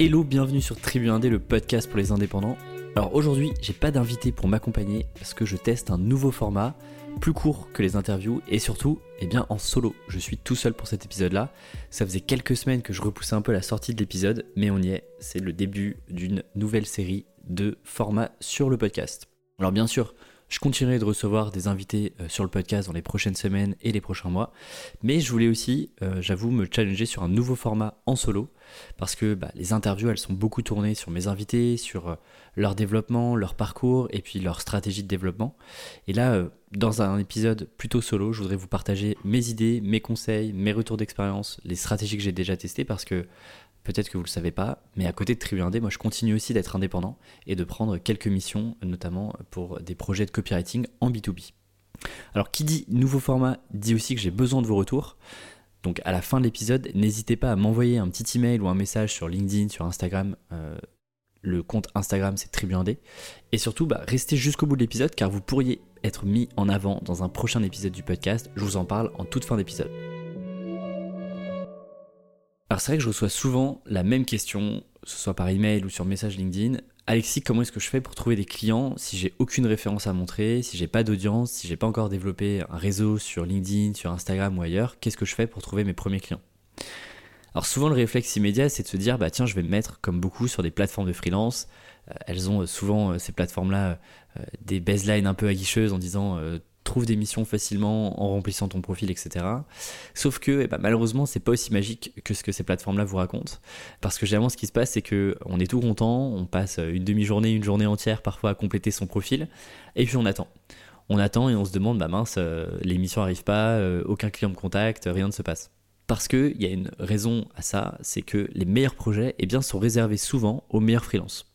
Hello, bienvenue sur Tribu Indé, le podcast pour les indépendants. Alors aujourd'hui, j'ai pas d'invité pour m'accompagner parce que je teste un nouveau format, plus court que les interviews et surtout, eh bien en solo. Je suis tout seul pour cet épisode-là. Ça faisait quelques semaines que je repoussais un peu la sortie de l'épisode, mais on y est. C'est le début d'une nouvelle série de formats sur le podcast. Alors bien sûr, je continuerai de recevoir des invités euh, sur le podcast dans les prochaines semaines et les prochains mois. Mais je voulais aussi, euh, j'avoue, me challenger sur un nouveau format en solo. Parce que bah, les interviews, elles sont beaucoup tournées sur mes invités, sur euh, leur développement, leur parcours et puis leur stratégie de développement. Et là, dans un épisode plutôt solo, je voudrais vous partager mes idées, mes conseils, mes retours d'expérience, les stratégies que j'ai déjà testées. Parce que Peut-être que vous ne le savez pas, mais à côté de Tribu Indé, moi je continue aussi d'être indépendant et de prendre quelques missions, notamment pour des projets de copywriting en B2B. Alors qui dit nouveau format dit aussi que j'ai besoin de vos retours. Donc à la fin de l'épisode, n'hésitez pas à m'envoyer un petit email ou un message sur LinkedIn, sur Instagram. Euh, le compte Instagram c'est Tribu Indé. Et surtout, bah, restez jusqu'au bout de l'épisode car vous pourriez être mis en avant dans un prochain épisode du podcast. Je vous en parle en toute fin d'épisode. Alors c'est vrai que je reçois souvent la même question, que ce soit par email ou sur message LinkedIn. Alexis, comment est-ce que je fais pour trouver des clients si j'ai aucune référence à montrer, si j'ai pas d'audience, si j'ai pas encore développé un réseau sur LinkedIn, sur Instagram ou ailleurs? Qu'est-ce que je fais pour trouver mes premiers clients? Alors souvent le réflexe immédiat c'est de se dire bah tiens je vais me mettre comme beaucoup sur des plateformes de freelance. Euh, elles ont souvent euh, ces plateformes là euh, des baselines un peu aguicheuses en disant trouve des missions facilement en remplissant ton profil, etc. Sauf que eh ben, malheureusement, c'est pas aussi magique que ce que ces plateformes-là vous racontent. Parce que généralement, ce qui se passe, c'est que on est tout content, on passe une demi-journée, une journée entière parfois à compléter son profil, et puis on attend. On attend et on se demande, bah mince, euh, les missions n'arrivent pas, euh, aucun client me contacte, rien ne se passe. Parce qu'il y a une raison à ça, c'est que les meilleurs projets eh bien, sont réservés souvent aux meilleurs freelances.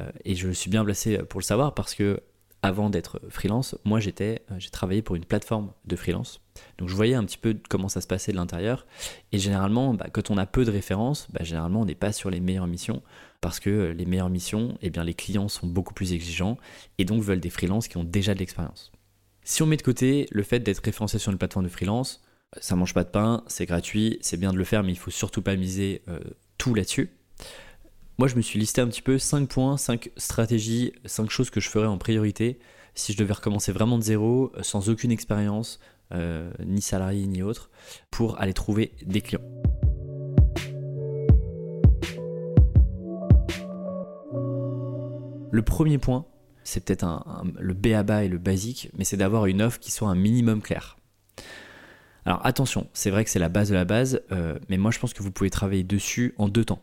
Euh, et je suis bien placé pour le savoir parce que avant d'être freelance, moi j'étais, euh, j'ai travaillé pour une plateforme de freelance. Donc je voyais un petit peu comment ça se passait de l'intérieur. Et généralement, bah, quand on a peu de références, bah, généralement on n'est pas sur les meilleures missions parce que euh, les meilleures missions, eh bien les clients sont beaucoup plus exigeants et donc veulent des freelances qui ont déjà de l'expérience. Si on met de côté le fait d'être référencé sur une plateforme de freelance, ça mange pas de pain, c'est gratuit, c'est bien de le faire, mais il faut surtout pas miser euh, tout là-dessus. Moi, je me suis listé un petit peu 5 points, 5 stratégies, 5 choses que je ferais en priorité si je devais recommencer vraiment de zéro, euh, sans aucune expérience, euh, ni salarié ni autre, pour aller trouver des clients. Le premier point, c'est peut-être le B à bas et le basique, mais c'est d'avoir une offre qui soit un minimum claire. Alors attention, c'est vrai que c'est la base de la base, euh, mais moi je pense que vous pouvez travailler dessus en deux temps.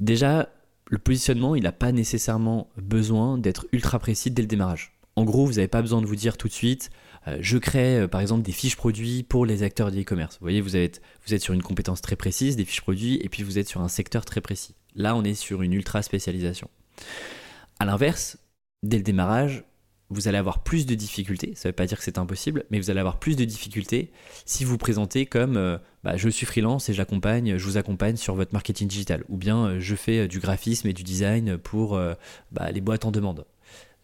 Déjà, le positionnement, il n'a pas nécessairement besoin d'être ultra précis dès le démarrage. En gros, vous n'avez pas besoin de vous dire tout de suite, euh, je crée euh, par exemple des fiches produits pour les acteurs de e-commerce. Vous voyez, vous êtes, vous êtes sur une compétence très précise, des fiches produits, et puis vous êtes sur un secteur très précis. Là, on est sur une ultra spécialisation. A l'inverse, dès le démarrage, vous allez avoir plus de difficultés, ça ne veut pas dire que c'est impossible, mais vous allez avoir plus de difficultés si vous présentez comme euh, bah, je suis freelance et j'accompagne, je vous accompagne sur votre marketing digital, ou bien euh, je fais euh, du graphisme et du design pour bah, les boîtes en demande.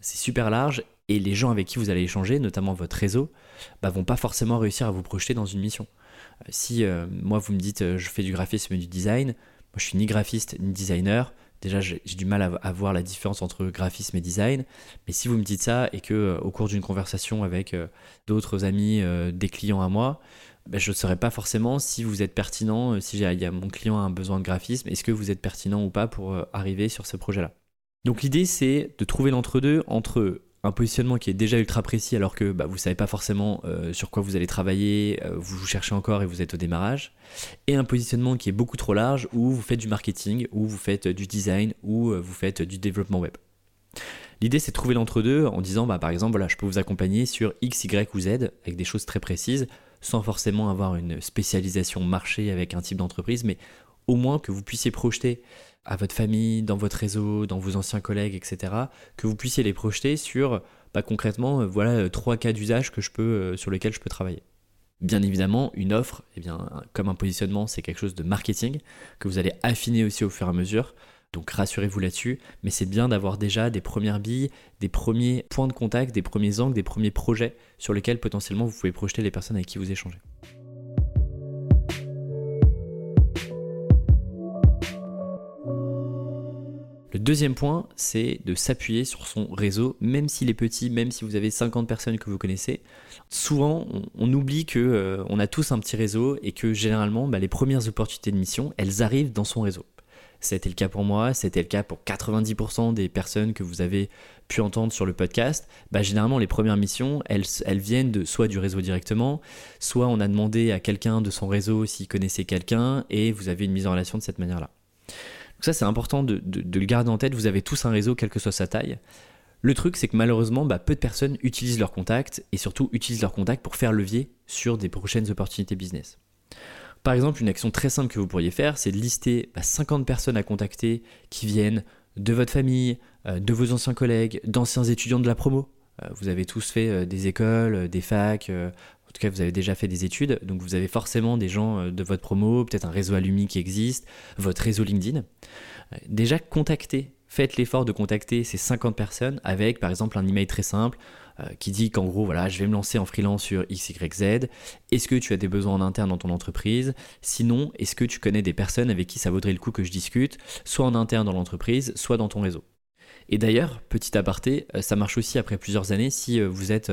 C'est super large et les gens avec qui vous allez échanger, notamment votre réseau, bah, vont pas forcément réussir à vous projeter dans une mission. Si moi vous me dites je fais du graphisme et du design, moi je suis ni graphiste ni designer, Déjà, j'ai du mal à, voir la différence entre graphisme et design. Mais si vous me dites ça et que euh, au cours d'une conversation avec euh, d'autres amis, euh, des clients à moi, ben, je ne saurais pas forcément si vous êtes pertinent, si y a mon client a un besoin de graphisme, est-ce que vous êtes pertinent ou pas pour arriver sur ce projet-là? Donc l'idée, c'est de trouver l'entre-deux entre un positionnement qui est déjà ultra précis alors que bah, vous ne savez pas forcément euh, sur quoi vous allez travailler, euh, vous, vous cherchez encore et vous êtes au démarrage, et un positionnement qui est beaucoup trop large où vous faites du marketing, où vous faites du design, où euh, vous faites du développement web. L'idée c'est de trouver l'entre-deux en disant bah, par exemple voilà, je peux vous accompagner sur X, Y ou Z avec des choses très précises sans forcément avoir une spécialisation marché avec un type d'entreprise, mais au moins que vous puissiez projeter à votre famille, dans votre réseau, dans vos anciens collègues, etc., que vous puissiez les projeter sur bah, concrètement, euh, voilà euh, trois cas d'usage que je peux, euh, sur lesquels je peux travailler. Bien évidemment, une offre, eh bien, comme un positionnement, c'est quelque chose de marketing que vous allez affiner aussi au fur et à mesure. Donc rassurez-vous là-dessus, mais c'est bien d'avoir déjà des premières billes, des premiers points de contact, des premiers angles, des premiers projets sur lesquels potentiellement vous pouvez projeter les personnes avec qui vous échangez. Le deuxième point, c'est de s'appuyer sur son réseau, même s'il est petit, même si vous avez 50 personnes que vous connaissez. Souvent, on, oublie que euh, on a tous un petit réseau et que généralement, bah, les premières opportunités de mission, elles arrivent dans son réseau. C'était le cas pour moi, c'était le cas pour 90% des personnes que vous avez pu entendre sur le podcast. Bah, généralement, les premières missions, elles, viennent soit du réseau directement, soit on a demandé à quelqu'un de son réseau s'il connaissait quelqu'un et vous avez une mise en relation de cette manière-là. Donc ça, c'est important de, le garder en tête. Vous avez tous un réseau, quelle que soit sa taille. Le truc, c'est que malheureusement, bah, peu de personnes utilisent leurs contacts et surtout utilisent leurs contacts pour faire levier sur des prochaines opportunités business. Par exemple, une action très simple que vous pourriez faire, c'est de lister 50 bah, personnes à contacter qui viennent de votre famille, euh, de vos anciens collègues, d'anciens étudiants de la promo. Euh, vous avez tous fait euh, des écoles, des facs, tout cas vous avez déjà fait des études, donc vous avez forcément des gens de votre promo, peut-être un réseau alumni qui existe, votre réseau LinkedIn. Déjà contactez, faites l'effort de contacter ces 50 personnes avec par exemple un email très simple. Euh, qui dit qu'en gros, voilà, je vais me lancer en freelance sur XYZ. Est-ce que tu as des besoins en interne dans ton entreprise? Sinon, est-ce que tu connais des personnes avec qui ça vaudrait le coup que je discute, soit en interne dans l'entreprise, soit dans ton réseau? Et d'ailleurs, petit aparté, euh, ça marche aussi après plusieurs années. Si euh, vous êtes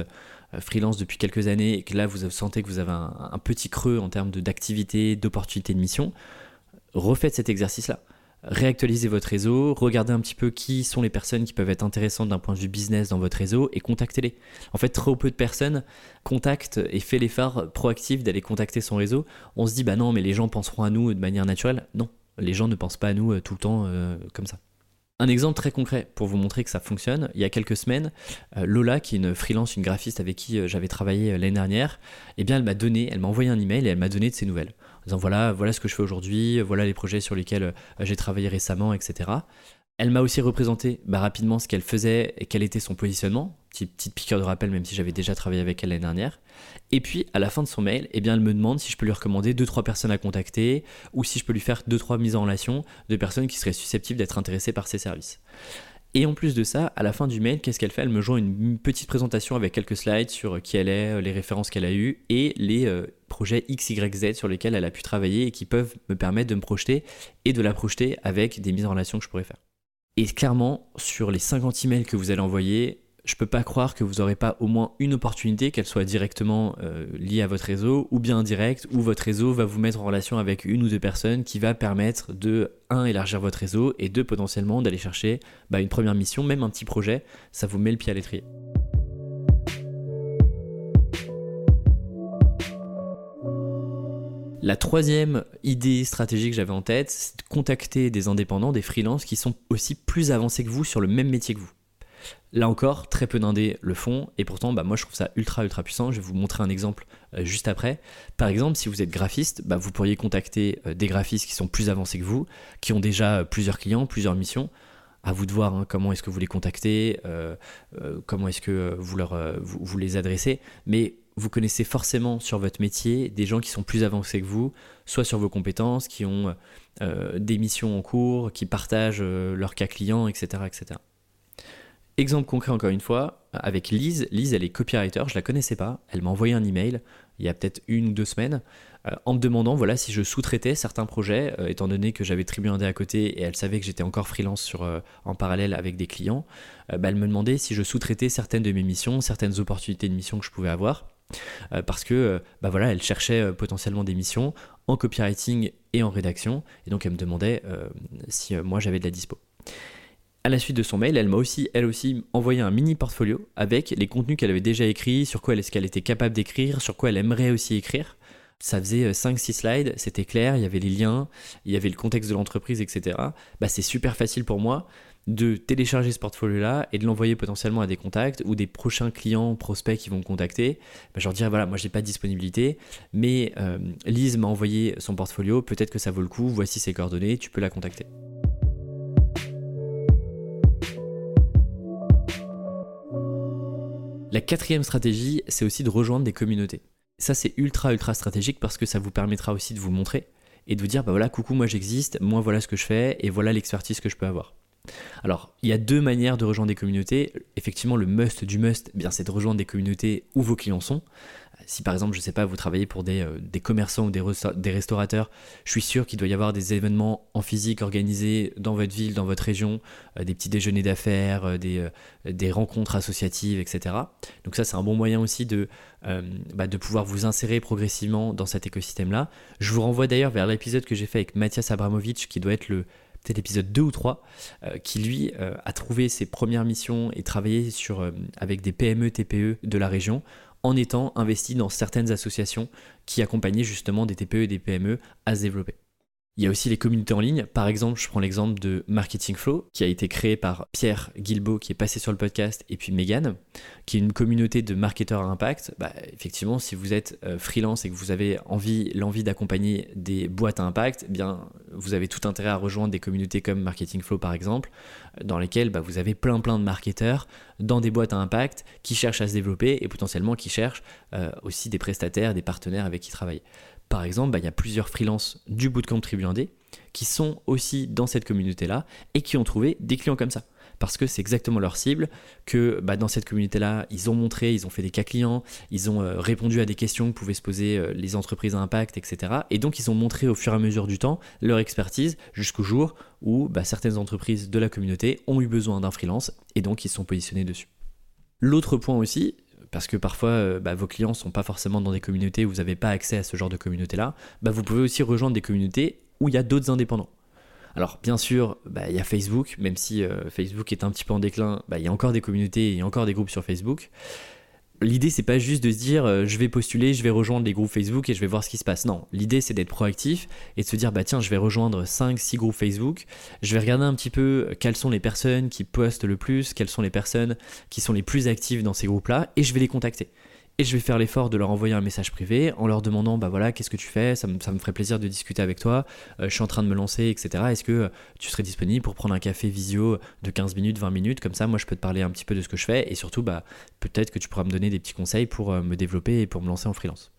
freelance depuis quelques années et que là vous sentez que vous avez un, petit creux en termes d'activité, d'opportunité de mission, refaites cet exercice-là réactualisez votre réseau, regardez un petit peu qui sont les personnes qui peuvent être intéressantes d'un point de vue business dans votre réseau et contactez-les. En fait, trop peu de personnes contactent et fait l'effort proactif d'aller contacter son réseau. On se dit, bah non, mais les gens penseront à nous de manière naturelle. Non, les gens ne pensent pas à nous euh, tout le temps euh, comme ça. Un exemple très concret pour vous montrer que ça fonctionne, il y a quelques semaines, euh, Lola, qui est une freelance, une graphiste avec qui j'avais travaillé l'année dernière, eh bien elle m'a donné, elle m'a envoyé un email et elle m'a donné de ses nouvelles en disant voilà, voilà ce que je fais aujourd'hui, voilà les projets sur lesquels euh, j'ai travaillé récemment, etc. Elle m'a aussi représenté bah, rapidement ce qu'elle faisait et quel était son positionnement. Petite, petite de rappel, même si j'avais déjà travaillé avec elle l'année dernière. Et puis, à la fin de son mail, eh bien, elle me demande si je peux lui recommander 2-3 personnes à contacter ou si je peux lui faire 2-3 mises en relation de personnes qui seraient susceptibles d'être intéressées par ses services. Et en plus de ça, à la fin du mail, qu'est-ce qu'elle fait? Elle me joint une petite présentation avec quelques slides sur qui elle est, les références qu'elle a eues et les euh, projets XYZ sur lesquels elle a pu travailler et qui peuvent me permettre de me projeter et de la projeter avec des mises en relation que je pourrais faire. Et clairement, sur les 50 emails que vous allez envoyer, je peux pas croire que vous n'aurez pas au moins une opportunité, qu'elle soit directement euh, liée à votre réseau ou bien indirect, où votre réseau va vous mettre en relation avec une ou deux personnes qui va permettre de, un, élargir votre réseau et deux, potentiellement d'aller chercher bah, une première mission, même un petit projet, ça vous met le pied à l'étrier. La troisième idée stratégique que j'avais en tête, c'est de contacter des indépendants, des freelances qui sont aussi plus avancés que vous sur le même métier que vous. Là encore, très peu d'indés le font, et pourtant, bah, moi je trouve ça ultra ultra puissant. Je vais vous montrer un exemple euh, juste après. Par exemple, si vous êtes graphiste, bah, vous pourriez contacter euh, des graphistes qui sont plus avancés que vous, qui ont déjà euh, plusieurs clients, plusieurs missions. À vous de voir hein, comment est-ce que vous les contactez, comment est-ce que vous, leur, vous les adressez. Mais vous connaissez forcément sur votre métier des gens qui sont plus avancés que vous, soit sur vos compétences, qui ont des missions en cours, qui partagent leurs cas clients, etc., etc. Exemple concret encore une fois, avec Lise. Lise, elle est copywriter, je la connaissais pas. Elle m'a envoyé un email il y a peut-être une ou deux semaines euh, en me demandant voilà si je sous-traitais certains projets, euh, étant donné que j'avais Tribu Indé à côté et elle savait que j'étais encore freelance euh, en parallèle avec des clients. Bah, elle me demandait si je sous-traitais certaines de mes missions, certaines opportunités de missions que je pouvais avoir. parce que bah voilà, elle cherchait potentiellement des missions en copywriting et en rédaction, et donc elle me demandait si moi j'avais de la dispo à la suite de son mail, elle m'a aussi, elle aussi, envoyé un mini portfolio avec les contenus qu'elle avait déjà écrits, sur quoi qu'elle était capable d'écrire, sur quoi elle aimerait aussi écrire. Ça faisait 5-6 euh, slides, c'était clair, il y avait les liens, il y avait le contexte de l'entreprise, etc. Bah, c'est super facile pour moi de télécharger ce portfolio-là et de l'envoyer potentiellement à des contacts ou des prochains clients, prospects qui vont me contacter. Bah, je leur dirais voilà, moi j'ai pas de disponibilité, mais euh, Lise m'a envoyé son portfolio, peut-être que ça vaut le coup, voici ses coordonnées, tu peux la contacter. La quatrième stratégie, c'est aussi de rejoindre des communautés. Ça, c'est ultra, ultra stratégique parce que ça vous permettra aussi de vous montrer et de vous dire, bah voilà, coucou, moi j'existe, moi voilà ce que je fais et voilà l'expertise que je peux avoir. Alors, il y a deux manières de rejoindre des communautés. Effectivement, le must du must, eh bien, c'est de rejoindre des communautés où vos clients sont. Si par exemple, je sais pas, vous travaillez pour des, euh, commerçants ou des, restaurateurs, je suis sûr qu'il doit y avoir des événements en physique organisés dans votre ville, dans votre région, euh, des petits déjeuners d'affaires, euh, des, des, rencontres associatives, etc. Donc ça, c'est un bon moyen aussi de, bah, de pouvoir vous insérer progressivement dans cet écosystème-là. Je vous renvoie d'ailleurs vers l'épisode que j'ai fait avec Mathias Abramovic, qui doit être le peut-être l'épisode 2 ou 3, qui lui a trouvé ses premières missions et travaillé sur, avec des PME, TPE de la région en étant investi dans certaines associations qui accompagnaient justement des TPE et des PME à se développer. Il y a aussi les communautés en ligne. Par exemple, je prends l'exemple de Marketing Flow, qui a été créé par Pierre Guilbeault, qui est passé sur le podcast, et puis Megan, qui est une communauté de marketeurs à impact. Bah, effectivement, si vous êtes euh, freelance et que vous avez envie, l'envie d'accompagner des boîtes à impact, eh bien, vous avez tout intérêt à rejoindre des communautés comme Marketing Flow, par exemple, dans lesquelles bah, vous avez plein plein de marketeurs dans des boîtes à impact qui cherchent à se développer et potentiellement qui cherchent euh, aussi des prestataires, des partenaires avec qui travailler. Par exemple, bah, il y a plusieurs freelances du bootcamp Tribu 1D qui sont aussi dans cette communauté-là et qui ont trouvé des clients comme ça. Parce que c'est exactement leur cible, que bah, dans cette communauté-là, ils ont montré, ils ont fait des cas clients, ils ont euh, répondu à des questions que pouvaient se poser euh, les entreprises à impact, etc. Et donc, ils ont montré au fur et à mesure du temps leur expertise jusqu'au jour où bah, certaines entreprises de la communauté ont eu besoin d'un freelance et donc ils sont positionnés dessus. L'autre point aussi, parce que parfois euh, bah, vos clients ne sont pas forcément dans des communautés où vous n'avez pas accès à ce genre de communauté-là, bah, vous pouvez aussi rejoindre des communautés où il y a d'autres indépendants. Alors bien sûr, bah, il y a Facebook, même si euh, Facebook est un petit peu en déclin, il y a encore des communautés, il y a encore des groupes sur Facebook l'idée c'est pas juste de se dire euh, je vais postuler, je vais rejoindre les groupes Facebook et je vais voir ce qui se passe. Non, l'idée c'est d'être proactif et de se dire bah tiens, je vais rejoindre 5 6 groupes Facebook, je vais regarder un petit peu euh, quelles sont les personnes qui postent le plus, quelles sont les personnes qui sont les plus actives dans ces groupes-là et je vais les contacter et je vais faire l'effort de leur envoyer un message privé en leur demandant bah voilà qu'est-ce que tu fais? Ça me, ferait plaisir de discuter avec toi. Euh, je suis en train de me lancer etc est-ce que euh, tu serais disponible pour prendre un café visio de 15 minutes 20 minutes? Comme ça moi je peux te parler un petit peu de ce que je fais et surtout bah peut-être que tu pourras me donner des petits conseils pour euh, me développer et pour me lancer en freelance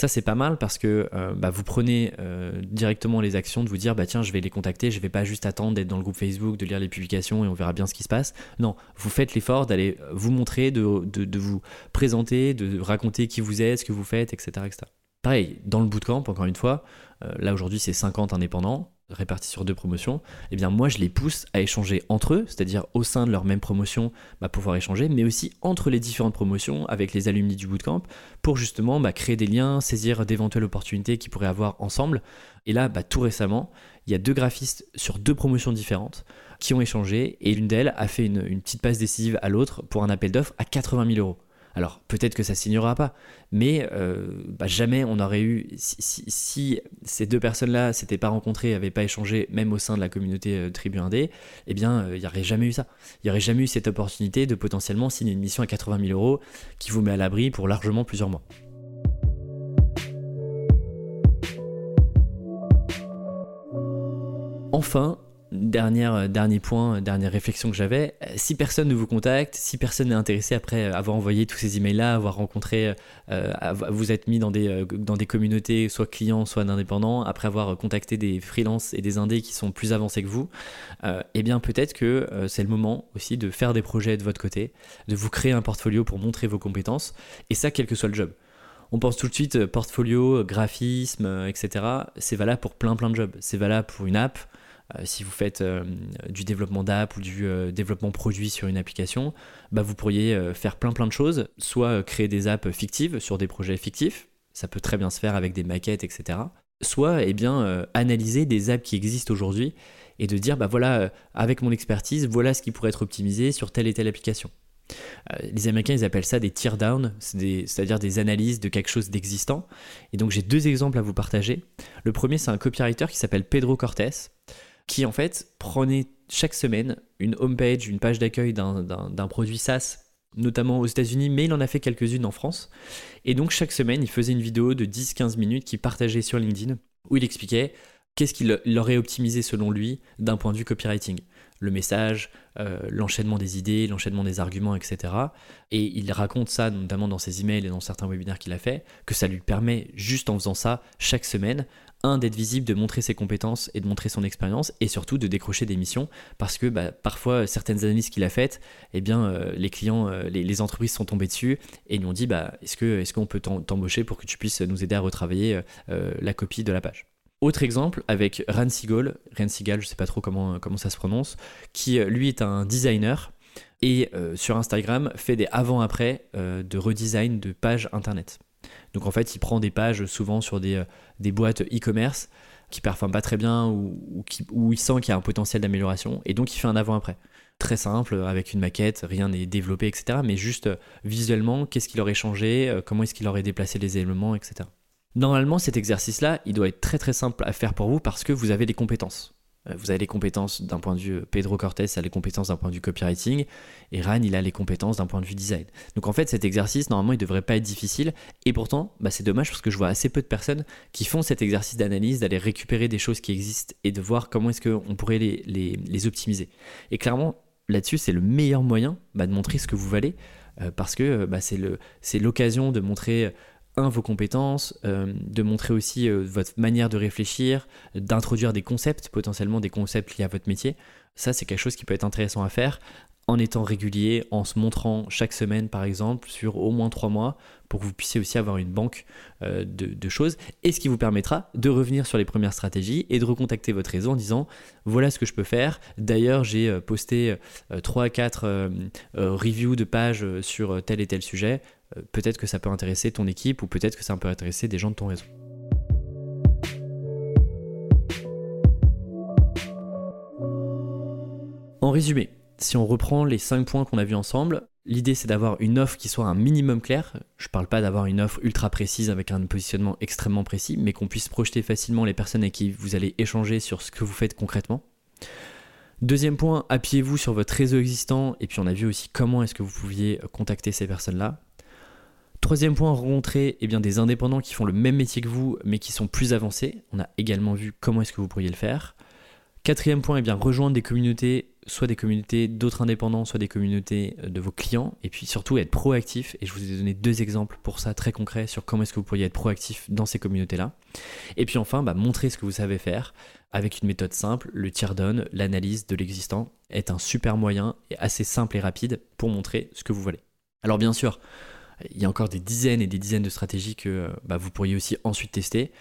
ça, c'est pas mal parce que euh, bah, vous prenez euh, directement les actions de vous dire bah tiens, je vais les contacter, je vais pas juste attendre d'être dans le groupe Facebook, de lire les publications et on verra bien ce qui se passe. Non, vous faites l'effort d'aller vous montrer, de, de, vous présenter, de raconter qui vous êtes, ce que vous faites, etc. etc. Pareil, dans le bootcamp, encore une fois, euh, là aujourd'hui c'est 50 indépendants répartis sur deux promotions, eh bien moi je les pousse à échanger entre eux, c'est-à-dire au sein de leur même promotion, bah, pouvoir échanger, mais aussi entre les différentes promotions avec les alumni du bootcamp pour justement bah, créer des liens, saisir d'éventuelles opportunités qu'ils pourraient avoir ensemble. Et là, bah, tout récemment, il y a deux graphistes sur deux promotions différentes qui ont échangé et l'une d'elles a fait une, une petite passe décisive à l'autre pour un appel d'offres à 80 000 euros. Alors peut-être que ça signera pas, mais euh, bah, jamais on aurait eu, si, ces deux personnes-là s'étaient pas rencontrées, n'avaient pas échangé, même au sein de la communauté euh, Tribu 1D, eh bien euh, il n'y aurait jamais eu ça. Il n'y aurait jamais eu cette opportunité de potentiellement signer une mission à 80 000 euros qui vous met à l'abri pour largement plusieurs mois. Enfin, Euh, dernier point, euh, dernière réflexion que j'avais, euh, si personne ne vous contacte, si personne n'est intéressé après avoir envoyé tous ces emails-là, avoir rencontré, vous êtes mis dans des, dans des communautés, soit clients, soit d'indépendants, après avoir contacté des freelances et des indés qui sont plus avancés que vous, eh bien peut-être que c'est le moment aussi de faire des projets de votre côté, de vous créer un portfolio pour montrer vos compétences, et ça quel que soit le job. On pense tout de suite portfolio, graphisme, etc. C'est valable pour plein plein de jobs. C'est valable pour une app, si vous faites euh, du développement d'app ou du euh, développement produit sur une application, bah, vous pourriez faire plein plein de choses, soit créer des apps fictives sur des projets fictifs, ça peut très bien se faire avec des maquettes, etc. Soit eh bien, analyser des apps qui existent aujourd'hui et de dire, bah voilà, avec mon expertise, voilà ce qui pourrait être optimisé sur telle et telle application. les Américains, ils appellent ça des tear down, c'est-à-dire des, des, analyses de quelque chose d'existant. Et donc j'ai deux exemples à vous partager. Le premier, c'est un copywriter qui s'appelle Pedro Cortés qui en fait prenait chaque semaine une homepage, une page d'accueil d'un produit SaaS, notamment aux États-Unis, mais il en a fait quelques-unes en France. Et donc chaque semaine, il faisait une vidéo de 10-15 minutes qu'il partageait sur LinkedIn, où il expliquait qu'est-ce qu'il aurait optimisé selon lui d'un point de vue copywriting. Le message, euh, l'enchaînement des idées, l'enchaînement des arguments, etc. Et il raconte ça notamment dans ses emails et dans certains webinaires qu'il a fait, que ça lui permet, juste en faisant ça chaque semaine, un, d'être visible, de montrer ses compétences et de montrer son expérience, et surtout de décrocher des missions, parce que bah, parfois, certaines analyses qu'il a faites, eh bien, euh, les clients, euh, les, entreprises sont tombées dessus et nous ont dit, bah, est-ce qu'on est qu'on peut t'embaucher pour que tu puisses nous aider à retravailler euh, la copie de la page? Autre exemple avec Ran Seagal, Ran Seagal, je sais pas trop comment, comment ça se prononce, qui lui est un designer et sur Instagram fait des avant-après de redesign de pages internet. Donc en fait, il prend des pages souvent sur des, des boîtes e-commerce qui performent pas très bien ou, où il sent qu'il y a un potentiel d'amélioration et donc il fait un avant-après. Très simple, avec une maquette, rien n'est développé, etc. Mais juste euh, visuellement, qu'est-ce qu'il aurait changé, euh, comment est-ce qu'il aurait déplacé les éléments, etc. Normalement, cet exercice-là, il doit être très très simple à faire pour vous parce que vous avez des compétences. Euh, vous avez les compétences d'un point de vue, Pedro Cortés a les compétences d'un point de vue copywriting, et Ran, il a les compétences d'un point de vue design. Donc en fait, cet exercice, normalement, il devrait pas être difficile, et pourtant, bah, c'est dommage parce que je vois assez peu de personnes qui font cet exercice d'analyse, d'aller récupérer des choses qui existent et de voir comment est-ce qu'on pourrait les, les, optimiser. Et clairement, là-dessus, c'est le meilleur moyen bah, de montrer ce que vous valez, euh, parce que bah, c'est l'occasion de montrer un, vos compétences, euh, de montrer aussi euh, votre manière de réfléchir, d'introduire des concepts, potentiellement des concepts liés à votre métier. Ça, c'est quelque chose qui peut être intéressant à faire en étant régulier, en se montrant chaque semaine par exemple, sur au moins trois mois, pour que vous puissiez aussi avoir une banque euh, de, choses, et ce qui vous permettra de revenir sur les premières stratégies et de recontacter votre réseau en disant voilà ce que je peux faire. D'ailleurs, j'ai posté trois à quatre reviews de pages sur tel et tel sujet. Euh, peut-être que ça peut intéresser ton équipe ou peut-être que ça peut intéresser des gens de ton réseau. En résumé, si on reprend les 5 points qu'on a vus ensemble, l'idée c'est d'avoir une offre qui soit un minimum clair. Je ne parle pas d'avoir une offre ultra précise avec un positionnement extrêmement précis, mais qu'on puisse projeter facilement les personnes avec qui vous allez échanger sur ce que vous faites concrètement. Deuxième point, appuyez-vous sur votre réseau existant et puis on a vu aussi comment est-ce que vous pouviez contacter ces personnes-là. Troisième point, rencontrer eh bien, des indépendants qui font le même métier que vous, mais qui sont plus avancés. On a également vu comment est-ce que vous pourriez le faire. Quatrième point, eh bien, rejoindre des communautés, soit des communautés d'autres indépendants, soit des communautés euh, de vos clients. Et puis surtout être proactif. Et je vous ai donné deux exemples pour ça très concrets sur comment est-ce que vous pourriez être proactif dans ces communautés-là. Et puis enfin, bah, montrer ce que vous savez faire avec une méthode simple. Le teardown, l'analyse de l'existant, est un super moyen et assez simple et rapide pour montrer ce que vous voulez. Alors bien sûr, il y a encore des dizaines et des dizaines de stratégies que bah, vous pourriez aussi ensuite tester.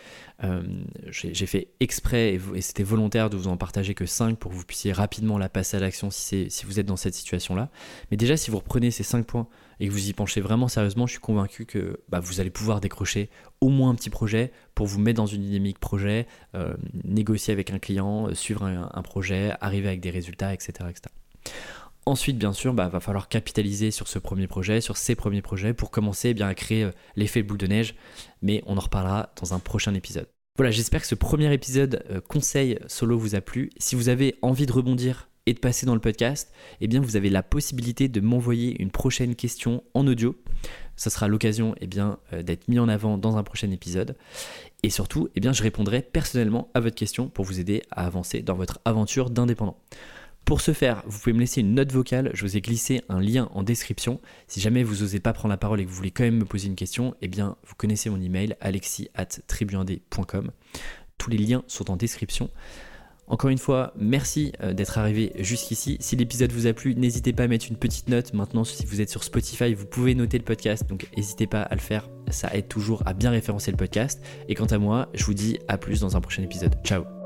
Euh, j'ai fait exprès et, c'était volontaire de vous en partager que 5 pour que vous puissiez rapidement la passer à l'action si, si vous êtes dans cette situation-là. Mais déjà, si vous reprenez ces 5 points et que vous y penchez vraiment sérieusement, je suis convaincu que bah, vous allez pouvoir décrocher au moins un petit projet pour vous mettre dans une dynamique projet, euh, négocier avec un client, suivre un, un, projet, arriver avec des résultats, etc. etc. Ensuite, bien sûr, bah, va falloir capitaliser sur ce premier projet, sur ces premiers projets, pour commencer eh bien, à créer euh, l'effet boule de neige. Mais on en reparlera dans un prochain épisode. Voilà, j'espère que ce premier épisode euh, conseil solo vous a plu. Si vous avez envie de rebondir et de passer dans le podcast, eh bien, vous avez la possibilité de m'envoyer une prochaine question en audio. Ce sera l'occasion eh euh, d'être mis en avant dans un prochain épisode. Et surtout, eh bien, je répondrai personnellement à votre question pour vous aider à avancer dans votre aventure d'indépendant. Pour ce faire, vous pouvez me laisser une note vocale, je vous ai glissé un lien en description. Si jamais vous n'osez pas prendre la parole et que vous voulez quand même me poser une question, eh bien vous connaissez mon email alexis at Tous les liens sont en description. Encore une fois, merci euh, d'être arrivé jusqu'ici. Si l'épisode vous a plu, n'hésitez pas à mettre une petite note. Maintenant, si vous êtes sur Spotify, vous pouvez noter le podcast, donc n'hésitez pas à le faire. Ça aide toujours à bien référencer le podcast. Et quant à moi, je vous dis à plus dans un prochain épisode. Ciao